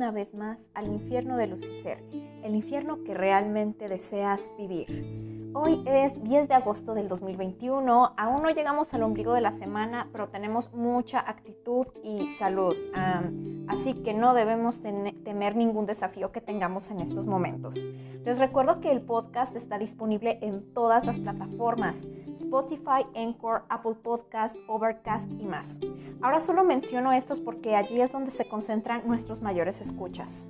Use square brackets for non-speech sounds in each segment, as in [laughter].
una vez más al infierno de Lucifer, el infierno que realmente deseas vivir. Hoy es 10 de agosto del 2021, aún no llegamos al ombligo de la semana, pero tenemos mucha actitud y salud, así que no debemos temer ningún desafío que tengamos en estos momentos. Les recuerdo que el podcast está disponible en todas las plataformas, Spotify, Anchor, Apple Podcast, Overcast y más. Ahora solo menciono estos porque allí es donde se concentran nuestros mayores escuchas.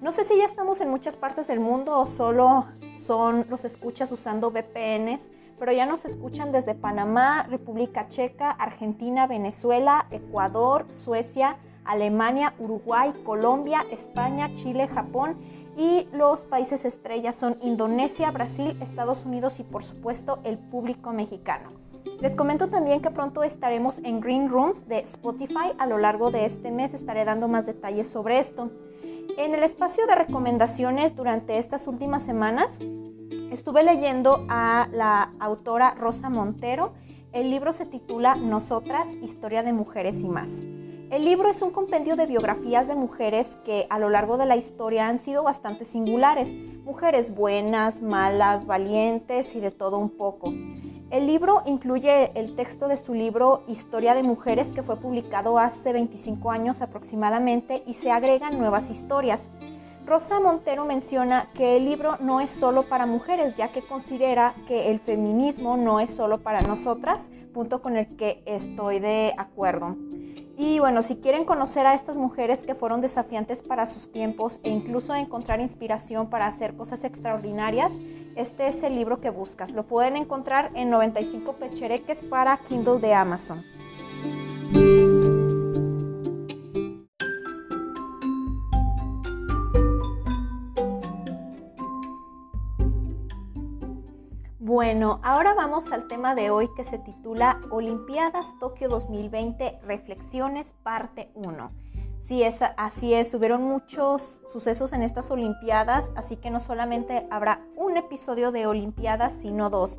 No sé si ya estamos en muchas partes del mundo o solo son los escuchas usando VPNs, pero ya nos escuchan desde Panamá, República Checa, Argentina, Venezuela, Ecuador, Suecia, Alemania, Uruguay, Colombia, España, Chile, Japón y los países estrellas son Indonesia, Brasil, Estados Unidos y por supuesto el público mexicano. Les comento también que pronto estaremos en Green Rooms de Spotify. A lo largo de este mes estaré dando más detalles sobre esto. En el espacio de recomendaciones durante estas últimas semanas estuve leyendo a la autora Rosa Montero. El libro se titula Nosotras, Historia de Mujeres y más. El libro es un compendio de biografías de mujeres que a lo largo de la historia han sido bastante singulares, mujeres buenas, malas, valientes y de todo un poco. El libro incluye el texto de su libro Historia de Mujeres que fue publicado hace 25 años aproximadamente y se agregan nuevas historias. Rosa Montero menciona que el libro no es solo para mujeres, ya que considera que el feminismo no es solo para nosotras, punto con el que estoy de acuerdo. Y bueno, si quieren conocer a estas mujeres que fueron desafiantes para sus tiempos e incluso encontrar inspiración para hacer cosas extraordinarias, este es el libro que buscas. Lo pueden encontrar en 95 pechereques para Kindle de Amazon. Bueno, ahora vamos al tema de hoy que se titula Olimpiadas Tokio 2020 Reflexiones parte 1. Sí, es, así es, hubieron muchos sucesos en estas Olimpiadas, así que no solamente habrá un episodio de Olimpiadas, sino dos.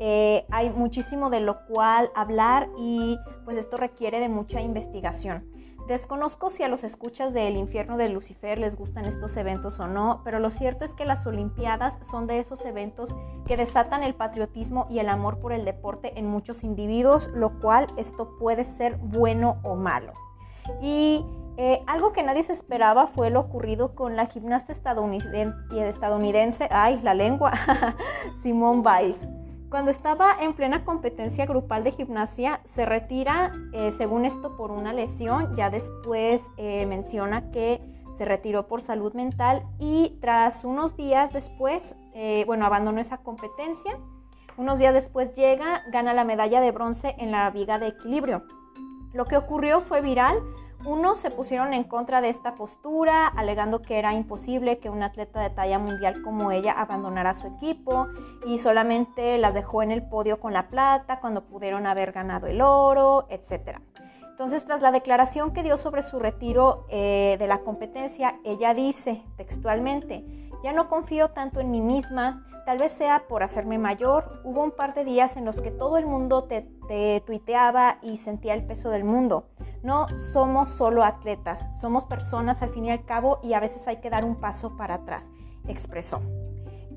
Eh, hay muchísimo de lo cual hablar y pues esto requiere de mucha investigación. Desconozco si a los escuchas del infierno de Lucifer les gustan estos eventos o no, pero lo cierto es que las Olimpiadas son de esos eventos que desatan el patriotismo y el amor por el deporte en muchos individuos, lo cual esto puede ser bueno o malo. Y eh, algo que nadie se esperaba fue lo ocurrido con la gimnasta estadounidense, estadounidense ay, la lengua, [laughs] Simone Biles. Cuando estaba en plena competencia grupal de gimnasia, se retira, eh, según esto, por una lesión. Ya después eh, menciona que se retiró por salud mental y tras unos días después, eh, bueno, abandonó esa competencia. Unos días después llega, gana la medalla de bronce en la viga de equilibrio. Lo que ocurrió fue viral unos se pusieron en contra de esta postura, alegando que era imposible que un atleta de talla mundial como ella abandonara su equipo y solamente las dejó en el podio con la plata cuando pudieron haber ganado el oro, etc. Entonces, tras la declaración que dio sobre su retiro eh, de la competencia, ella dice textualmente, ya no confío tanto en mí misma, Tal vez sea por hacerme mayor, hubo un par de días en los que todo el mundo te, tuiteaba y sentía el peso del mundo. No somos solo atletas, somos personas al fin y al cabo y a veces hay que dar un paso para atrás, expresó.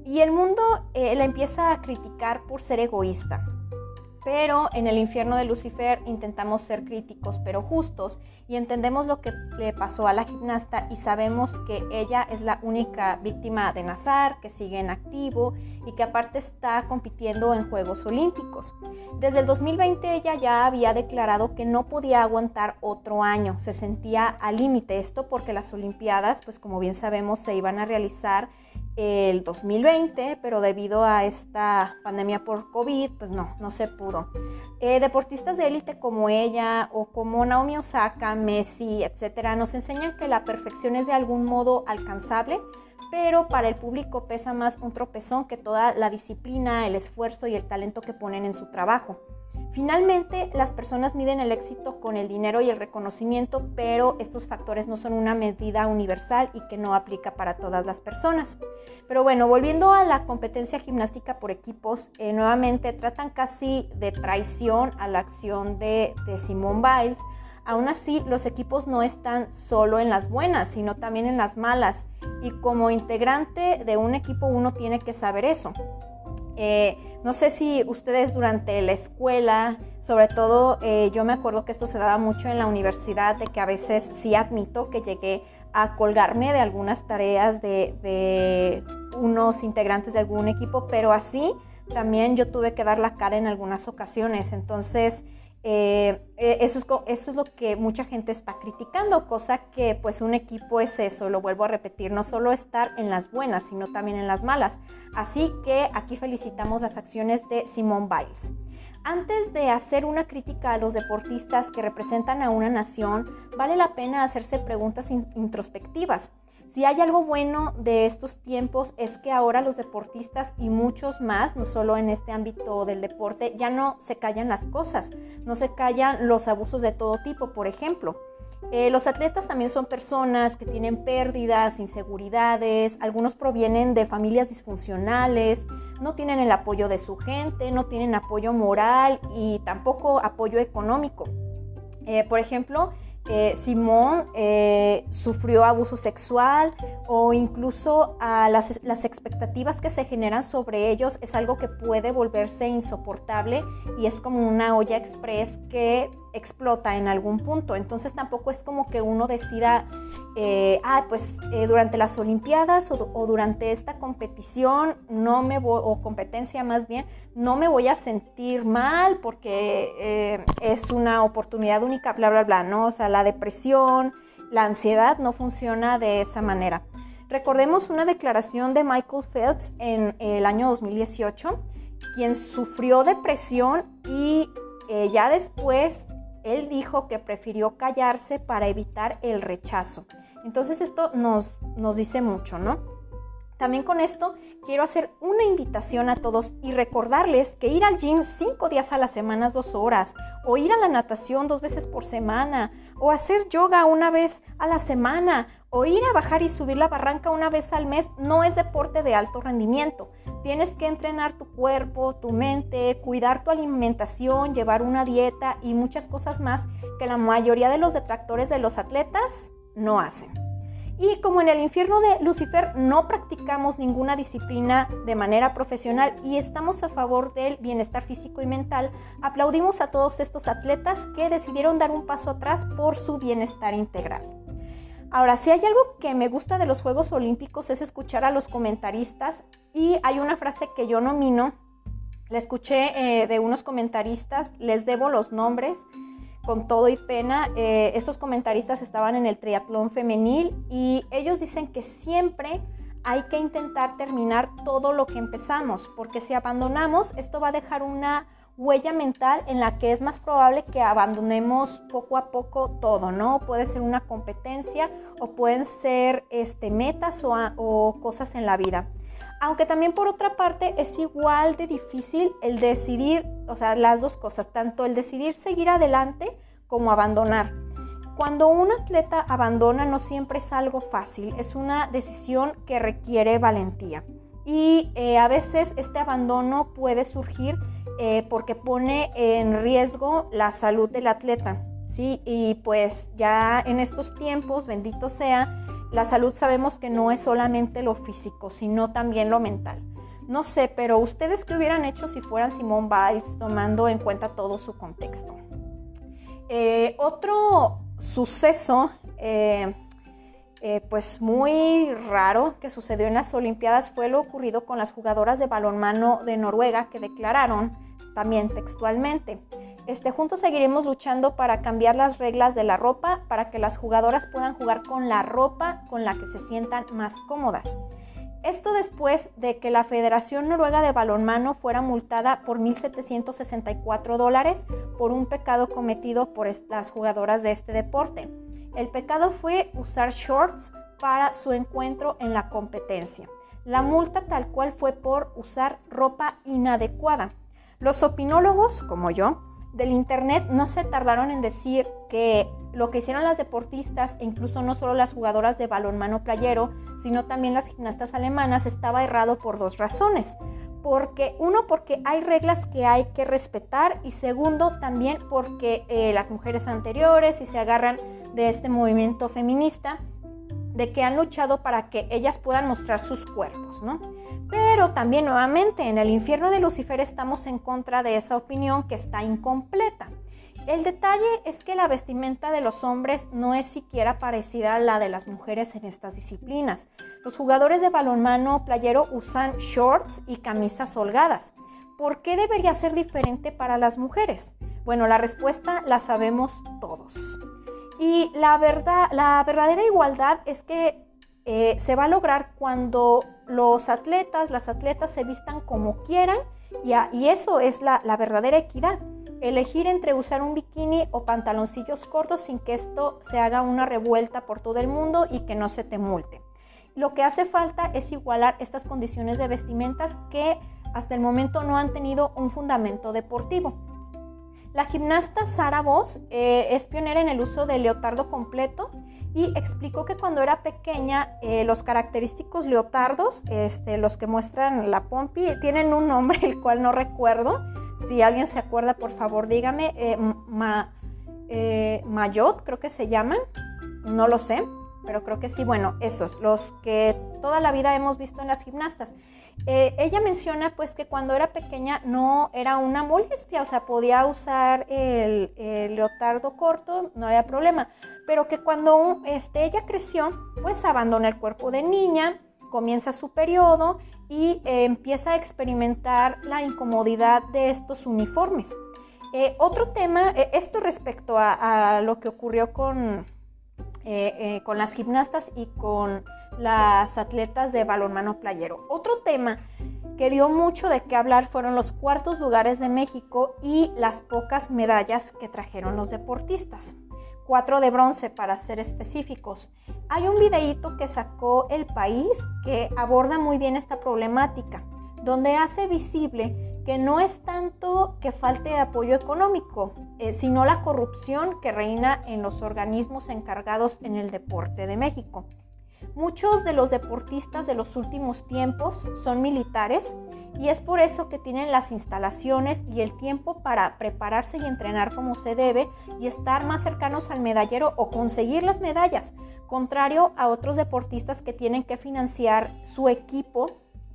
Y el mundo eh, la empieza a criticar por ser egoísta. Pero en el infierno de Lucifer intentamos ser críticos pero justos y entendemos lo que le pasó a la gimnasta y sabemos que ella es la única víctima de Nazar, que sigue en activo y que aparte está compitiendo en Juegos Olímpicos. Desde el 2020 ella ya había declarado que no podía aguantar otro año, se sentía al límite esto porque las Olimpiadas, pues como bien sabemos, se iban a realizar el 2020, pero debido a esta pandemia por COVID, pues no, no se pudo. Eh, deportistas de élite como ella o como Naomi Osaka, Messi, etcétera, nos enseñan que la perfección es de algún modo alcanzable, pero para el público pesa más un tropezón que toda la disciplina, el esfuerzo y el talento que ponen en su trabajo. Finalmente, las personas miden el éxito con el dinero y el reconocimiento, pero estos factores no son una medida universal y que no aplica para todas las personas. Pero bueno, volviendo a la competencia gimnástica por equipos, eh, nuevamente tratan casi de traición a la acción de, de Simone Biles Aún así, los equipos no están solo en las buenas, sino también en las malas. Y como integrante de un equipo uno tiene que saber eso. Eh, no sé si ustedes durante la escuela, sobre todo eh, yo me acuerdo que esto se daba mucho en la universidad, de que a veces sí admito que llegué a colgarme de algunas tareas de, de unos integrantes de algún equipo, pero así también yo tuve que dar la cara en algunas ocasiones. Entonces, eh, eh, eso, es, eso es lo que mucha gente está criticando, cosa que pues un equipo es eso, lo vuelvo a repetir, no solo estar en las buenas, sino también en las malas. Así que aquí felicitamos las acciones de Simone Biles. Antes de hacer una crítica a los deportistas que representan a una nación, vale la pena hacerse preguntas introspectivas. Si hay algo bueno de estos tiempos es que ahora los deportistas y muchos más, no solo en este ámbito del deporte, ya no se callan las cosas, no se callan los abusos de todo tipo, por ejemplo. Eh, los atletas también son personas que tienen pérdidas, inseguridades, algunos provienen de familias disfuncionales, no tienen el apoyo de su gente, no tienen apoyo moral y tampoco apoyo económico. Eh, por ejemplo, Simón eh, sufrió abuso sexual o incluso las, las, expectativas que se generan sobre ellos es algo que puede volverse insoportable y es como una olla express que explota en algún punto. Entonces tampoco es como que uno decida, eh, ah, pues eh, durante las Olimpiadas o, durante esta competición no me o competencia más bien, no me voy a sentir mal porque eh, es una oportunidad única, bla, bla, bla, ¿no? O sea, la depresión, la ansiedad no funciona de esa manera. Recordemos una declaración de Michael Phelps en el año 2018, quien sufrió depresión y ya después él dijo que prefirió callarse para evitar el rechazo. Entonces esto nos, nos dice mucho, ¿no? También con esto quiero hacer una invitación a todos y recordarles que ir al gym cinco días a la semana, dos horas, o ir a la natación dos veces por semana, o hacer yoga una vez a la semana, o ir a bajar y subir la barranca una vez al mes no es deporte de alto rendimiento. Tienes que entrenar tu cuerpo, tu mente, cuidar tu alimentación, llevar una dieta y muchas cosas más que la mayoría de los detractores de los atletas no hacen. Y como en el infierno de Lucifer no practicamos ninguna disciplina de manera profesional y estamos a favor del bienestar físico y mental, aplaudimos a todos estos atletas que decidieron dar un paso atrás por su bienestar integral. Ahora, si hay algo que me gusta de los Juegos Olímpicos es escuchar a los comentaristas y hay una frase que yo nomino, la escuché eh, de unos comentaristas, les debo los nombres, con todo y pena, eh, estos comentaristas estaban en el triatlón femenil y ellos dicen que siempre hay que intentar terminar todo lo que empezamos, porque si abandonamos, esto va a dejar una huella mental en la que es más probable que abandonemos poco a poco todo, ¿no? Puede ser una competencia o pueden ser este, metas o, cosas en la vida. Aunque también por otra parte es igual de difícil el decidir, o sea, las dos cosas, tanto el decidir seguir adelante como abandonar. Cuando un atleta abandona no siempre es algo fácil, es una decisión que requiere valentía. Y eh, a veces este abandono puede surgir eh, porque pone en riesgo la salud del atleta. ¿sí? Y pues ya en estos tiempos, bendito sea, la salud sabemos que no es solamente lo físico, sino también lo mental. No sé, pero ustedes qué hubieran hecho si fueran Simone Biles tomando en cuenta todo su contexto. Eh, otro suceso, pues muy raro que sucedió en las Olimpiadas fue lo ocurrido con las jugadoras de balonmano de Noruega que declararon también textualmente. Este, juntos seguiremos luchando para cambiar las reglas de la ropa para que las jugadoras puedan jugar con la ropa con la que se sientan más cómodas. Esto después de que la Federación Noruega de Balonmano fuera multada por 1.764 dólares por un pecado cometido por las jugadoras de este deporte. El pecado fue usar shorts para su encuentro en la competencia. La multa tal cual fue por usar ropa inadecuada. Los opinólogos, como yo, del internet no se tardaron en decir que lo que hicieron las deportistas, e incluso no solo las jugadoras de balonmano playero, sino también las gimnastas alemanas, estaba errado por dos razones. Porque, uno, porque hay reglas que hay que respetar y segundo, también porque eh, las mujeres anteriores, si se agarran de este movimiento feminista, de que han luchado para que ellas puedan mostrar sus cuerpos, ¿no? Pero también nuevamente en el infierno de Lucifer estamos en contra de esa opinión que está incompleta. El detalle es que la vestimenta de los hombres no es siquiera parecida a la de las mujeres en estas disciplinas. Los jugadores de balonmano playero usan shorts y camisas holgadas. ¿Por qué debería ser diferente para las mujeres? Bueno, la respuesta la sabemos todos. Y la, verdad, la verdadera igualdad es que eh, se va a lograr cuando los atletas, las atletas se vistan como quieran y, eso es la, verdadera equidad. Elegir entre usar un bikini o pantaloncillos cortos sin que esto se haga una revuelta por todo el mundo y que no se te multe. Lo que hace falta es igualar estas condiciones de vestimentas que hasta el momento no han tenido un fundamento deportivo. La gimnasta Sara Voss eh, es pionera en el uso del leotardo completo y explicó que cuando era pequeña eh, los característicos leotardos, este, los que muestran la pompi, tienen un nombre el cual no recuerdo. Si alguien se acuerda, por favor, dígame. Eh, mayot, creo que se llaman. No lo sé, pero creo que sí. Bueno, esos, los que toda la vida hemos visto en las gimnastas. Eh, ella menciona pues que cuando era pequeña no era una molestia, o sea, podía usar el, leotardo corto, no había problema, pero que cuando este, ella creció, pues abandona el cuerpo de niña, comienza su periodo y eh, empieza a experimentar la incomodidad de estos uniformes. Eh, otro tema, esto respecto a, lo que ocurrió con, con las gimnastas y con las atletas de balonmano playero. Otro tema que dio mucho de qué hablar fueron los cuartos lugares de México y las pocas medallas que trajeron los deportistas. Cuatro de bronce para ser específicos. Hay un videíto que sacó El País que aborda muy bien esta problemática, donde hace visible que no es tanto que falte apoyo económico, eh, sino la corrupción que reina en los organismos encargados en el deporte de México. Muchos de los deportistas de los últimos tiempos son militares y es por eso que tienen las instalaciones y el tiempo para prepararse y entrenar como se debe y estar más cercanos al medallero o conseguir las medallas, contrario a otros deportistas que tienen que financiar su equipo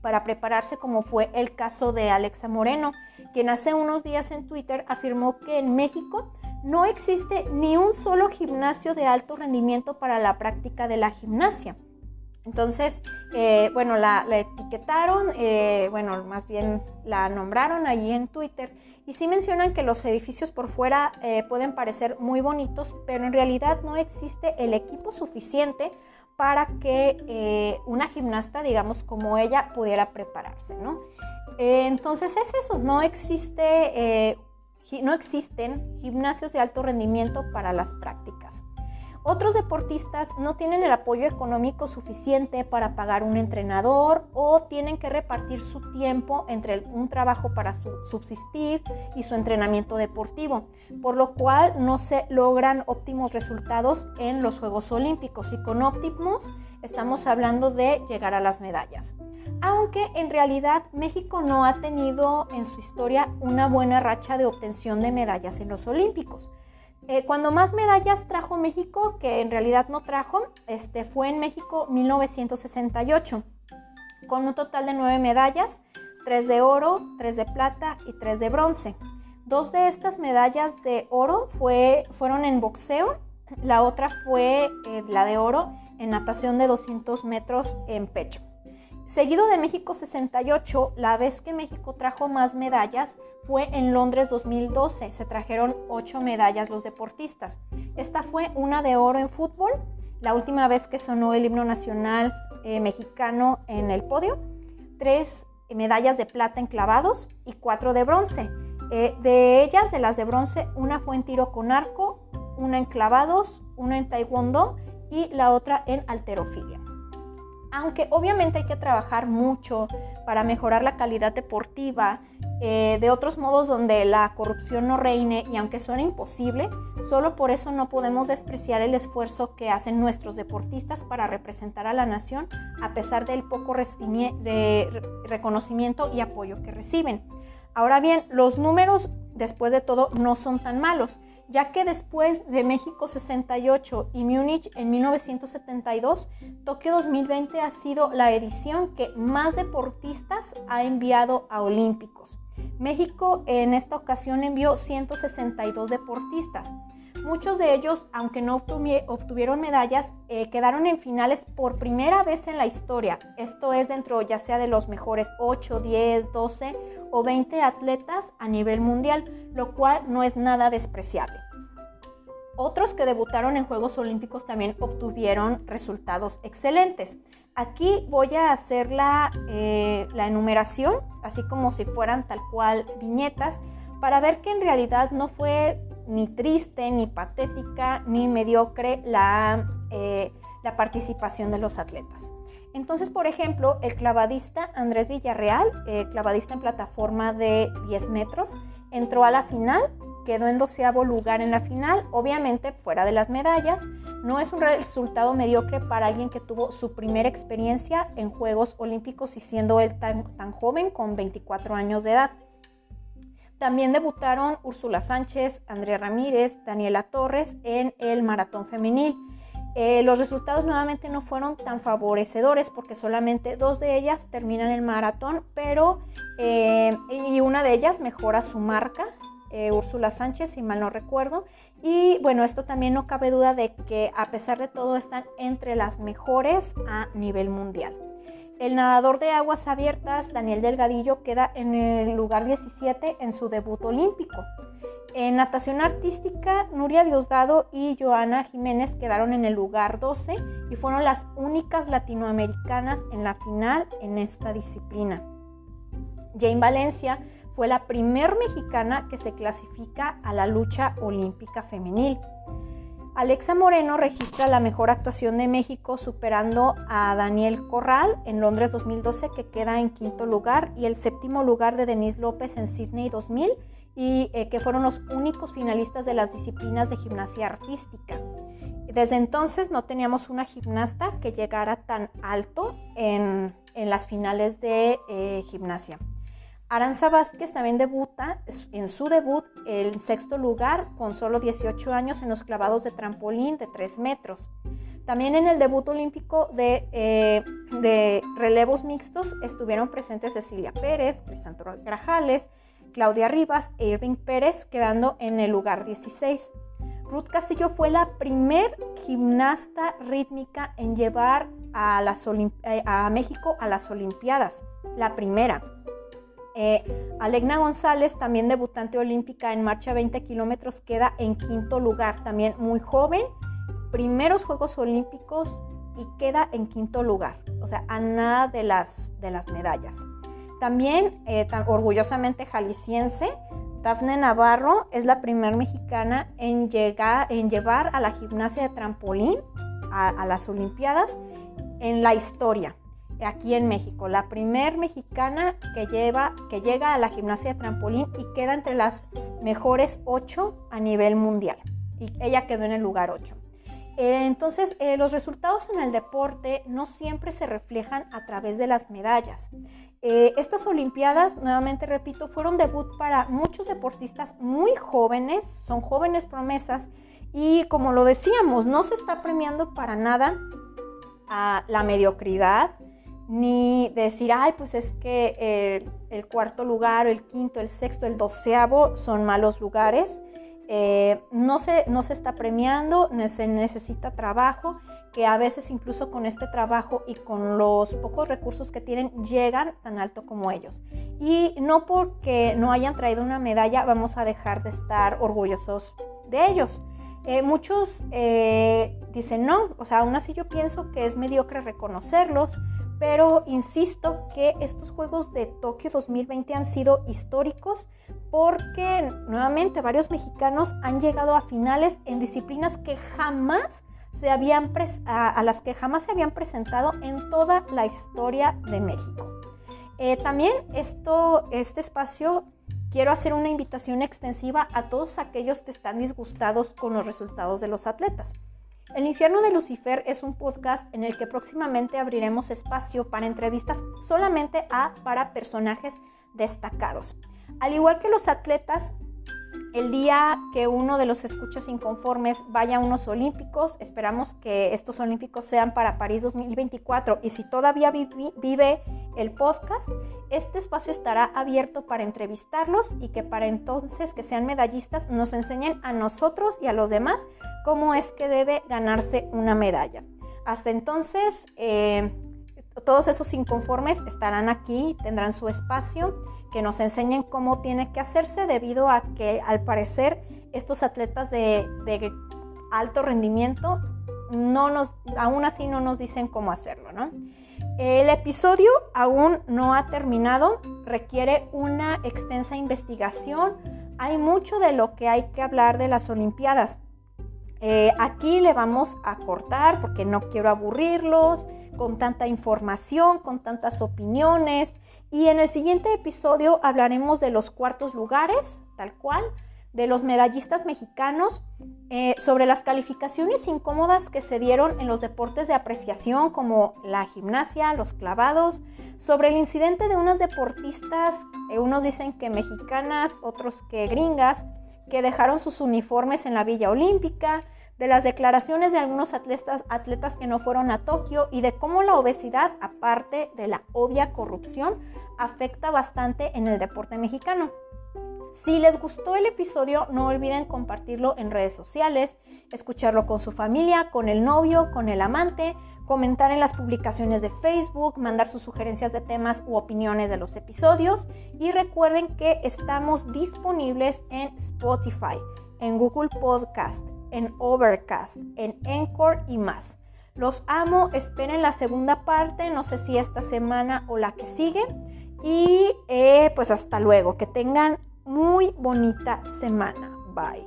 para prepararse como fue el caso de Alexa Moreno, quien hace unos días en Twitter afirmó que en México no existe ni un solo gimnasio de alto rendimiento para la práctica de la gimnasia. Entonces, eh, bueno, la, etiquetaron, eh, bueno, más bien la nombraron allí en Twitter y sí mencionan que los edificios por fuera eh, pueden parecer muy bonitos, pero en realidad no existe el equipo suficiente para que una gimnasta, digamos, como ella, pudiera prepararse, ¿no? entonces es eso, no existe, no existen gimnasios de alto rendimiento para las prácticas. Otros deportistas no tienen el apoyo económico suficiente para pagar un entrenador o tienen que repartir su tiempo entre un trabajo para subsistir y su entrenamiento deportivo, por lo cual no se logran óptimos resultados en los Juegos Olímpicos y con óptimos estamos hablando de llegar a las medallas. Aunque en realidad México no ha tenido en su historia una buena racha de obtención de medallas en los Olímpicos. Eh, cuando más medallas trajo México, que en realidad no trajo, este, fue en México 1968, con un total de nueve medallas, tres de oro, tres de plata y tres de bronce. Dos de estas medallas de oro fue, fueron en boxeo, la otra fue eh, la de oro en natación de 200 metros en pecho. Seguido de México 68, la vez que México trajo más medallas fue en Londres 2012. Se trajeron ocho medallas los deportistas. Esta fue una de oro en fútbol, la última vez que sonó el himno nacional eh, mexicano en el podio. Tres medallas de plata en clavados y cuatro de bronce. Eh, de ellas, de las de bronce, una fue en tiro con arco, una en clavados, una en taekwondo y la otra en alterofilia. Aunque obviamente hay que trabajar mucho para mejorar la calidad deportiva, eh, de otros modos donde la corrupción no reine y aunque suene imposible, solo por eso no podemos despreciar el esfuerzo que hacen nuestros deportistas para representar a la nación a pesar del poco reconocimiento y apoyo que reciben. Ahora bien, los números después de todo no son tan malos ya que después de México 68 y Múnich en 1972, Tokio 2020 ha sido la edición que más deportistas ha enviado a Olímpicos. México en esta ocasión envió 162 deportistas. Muchos de ellos, aunque no obtuvieron medallas, eh, quedaron en finales por primera vez en la historia. Esto es dentro ya sea de los mejores 8, 10, 12 o 20 atletas a nivel mundial, lo cual no es nada despreciable. Otros que debutaron en Juegos Olímpicos también obtuvieron resultados excelentes. Aquí voy a hacer la, eh, la enumeración, así como si fueran tal cual viñetas, para ver que en realidad no fue ni triste, ni patética, ni mediocre la, eh, la participación de los atletas. Entonces, por ejemplo, el clavadista Andrés Villarreal, eh, clavadista en plataforma de 10 metros, entró a la final, quedó en doceavo lugar en la final, obviamente fuera de las medallas. No es un resultado mediocre para alguien que tuvo su primera experiencia en Juegos Olímpicos y siendo él tan, tan joven, con 24 años de edad. También debutaron Úrsula Sánchez, Andrea Ramírez, Daniela Torres en el maratón femenil. Eh, los resultados nuevamente no fueron tan favorecedores porque solamente dos de ellas terminan el maratón, pero eh, y una de ellas mejora su marca, eh, Úrsula Sánchez, si mal no recuerdo. Y bueno, esto también no cabe duda de que a pesar de todo están entre las mejores a nivel mundial. El nadador de aguas abiertas, Daniel Delgadillo, queda en el lugar 17 en su debut olímpico. En natación artística, Nuria Diosdado y Joana Jiménez quedaron en el lugar 12 y fueron las únicas latinoamericanas en la final en esta disciplina. Jane Valencia fue la primer mexicana que se clasifica a la lucha olímpica femenil. Alexa Moreno registra la mejor actuación de México superando a Daniel Corral en Londres 2012 que queda en quinto lugar y el séptimo lugar de Denise López en Sydney 2000 y eh, que fueron los únicos finalistas de las disciplinas de gimnasia artística. Desde entonces no teníamos una gimnasta que llegara tan alto en, las finales de eh, gimnasia. Aranza Vázquez también debuta en su debut en sexto lugar con solo 18 años en los clavados de trampolín de 3 metros. También en el debut olímpico de, eh, relevos mixtos estuvieron presentes Cecilia Pérez, Crisanto Grajales, Claudia Rivas e Irving Pérez, quedando en el lugar 16. Ruth Castillo fue la primer gimnasta rítmica en llevar a, eh, a México a las Olimpiadas, la primera. Eh, Alegna González, también debutante olímpica en marcha 20 kilómetros, queda en quinto lugar, también muy joven, primeros Juegos Olímpicos y queda en quinto lugar, o sea, a nada de las, de las medallas. También, eh, orgullosamente jalisciense, Dafne Navarro es la primera mexicana en, llegar, en llevar a la gimnasia de trampolín a las Olimpiadas en la historia aquí en México, la primer mexicana que, lleva, que llega a la gimnasia de trampolín y queda entre las mejores ocho a nivel mundial. Y ella quedó en el lugar 8. Eh, entonces, eh, los resultados en el deporte no siempre se reflejan a través de las medallas. Eh, estas Olimpiadas, nuevamente repito, fueron debut para muchos deportistas muy jóvenes, son jóvenes promesas y como lo decíamos, no se está premiando para nada a la mediocridad, ni decir, ay, pues es que el, cuarto lugar, el quinto, el sexto, el doceavo son malos lugares. Eh, no, se, no se está premiando, se necesita trabajo, que a veces incluso con este trabajo y con los pocos recursos que tienen llegan tan alto como ellos. Y no porque no hayan traído una medalla vamos a dejar de estar orgullosos de ellos. Eh, muchos eh, dicen no, o sea, aún así yo pienso que es mediocre reconocerlos, pero insisto que estos Juegos de Tokio 2020 han sido históricos porque nuevamente varios mexicanos han llegado a finales en disciplinas que jamás se habían a, las que jamás se habían presentado en toda la historia de México. Eh, también esto, este espacio quiero hacer una invitación extensiva a todos aquellos que están disgustados con los resultados de los atletas. El infierno de Lucifer es un podcast en el que próximamente abriremos espacio para entrevistas solamente a para personajes destacados. Al igual que los atletas, el día que uno de los escuchas inconformes vaya a unos olímpicos, esperamos que estos olímpicos sean para París 2024 y si todavía vive el podcast, este espacio estará abierto para entrevistarlos y que para entonces que sean medallistas nos enseñen a nosotros y a los demás cómo es que debe ganarse una medalla. Hasta entonces, eh, todos esos inconformes estarán aquí, tendrán su espacio, que nos enseñen cómo tiene que hacerse debido a que al parecer estos atletas de, alto rendimiento no nos, aún así no nos dicen cómo hacerlo, ¿no? El episodio aún no ha terminado, requiere una extensa investigación. Hay mucho de lo que hay que hablar de las Olimpiadas. Eh, aquí le vamos a cortar porque no quiero aburrirlos con tanta información, con tantas opiniones. Y en el siguiente episodio hablaremos de los cuartos lugares, tal cual, de los medallistas mexicanos, eh, sobre las calificaciones incómodas que se dieron en los deportes de apreciación como la gimnasia, los clavados, sobre el incidente de unas deportistas, eh, unos dicen que mexicanas, otros que gringas, que dejaron sus uniformes en la Villa Olímpica, de las declaraciones de algunos atletas, atletas que no fueron a Tokio y de cómo la obesidad, aparte de la obvia corrupción, afecta bastante en el deporte mexicano. Si les gustó el episodio, no olviden compartirlo en redes sociales, escucharlo con su familia, con el novio, con el amante, comentar en las publicaciones de Facebook, mandar sus sugerencias de temas u opiniones de los episodios y recuerden que estamos disponibles en Spotify, en Google Podcast, en Overcast, en Encore y más. Los amo, esperen la segunda parte, no sé si esta semana o la que sigue. Y eh, pues hasta luego, que tengan muy bonita semana. Bye.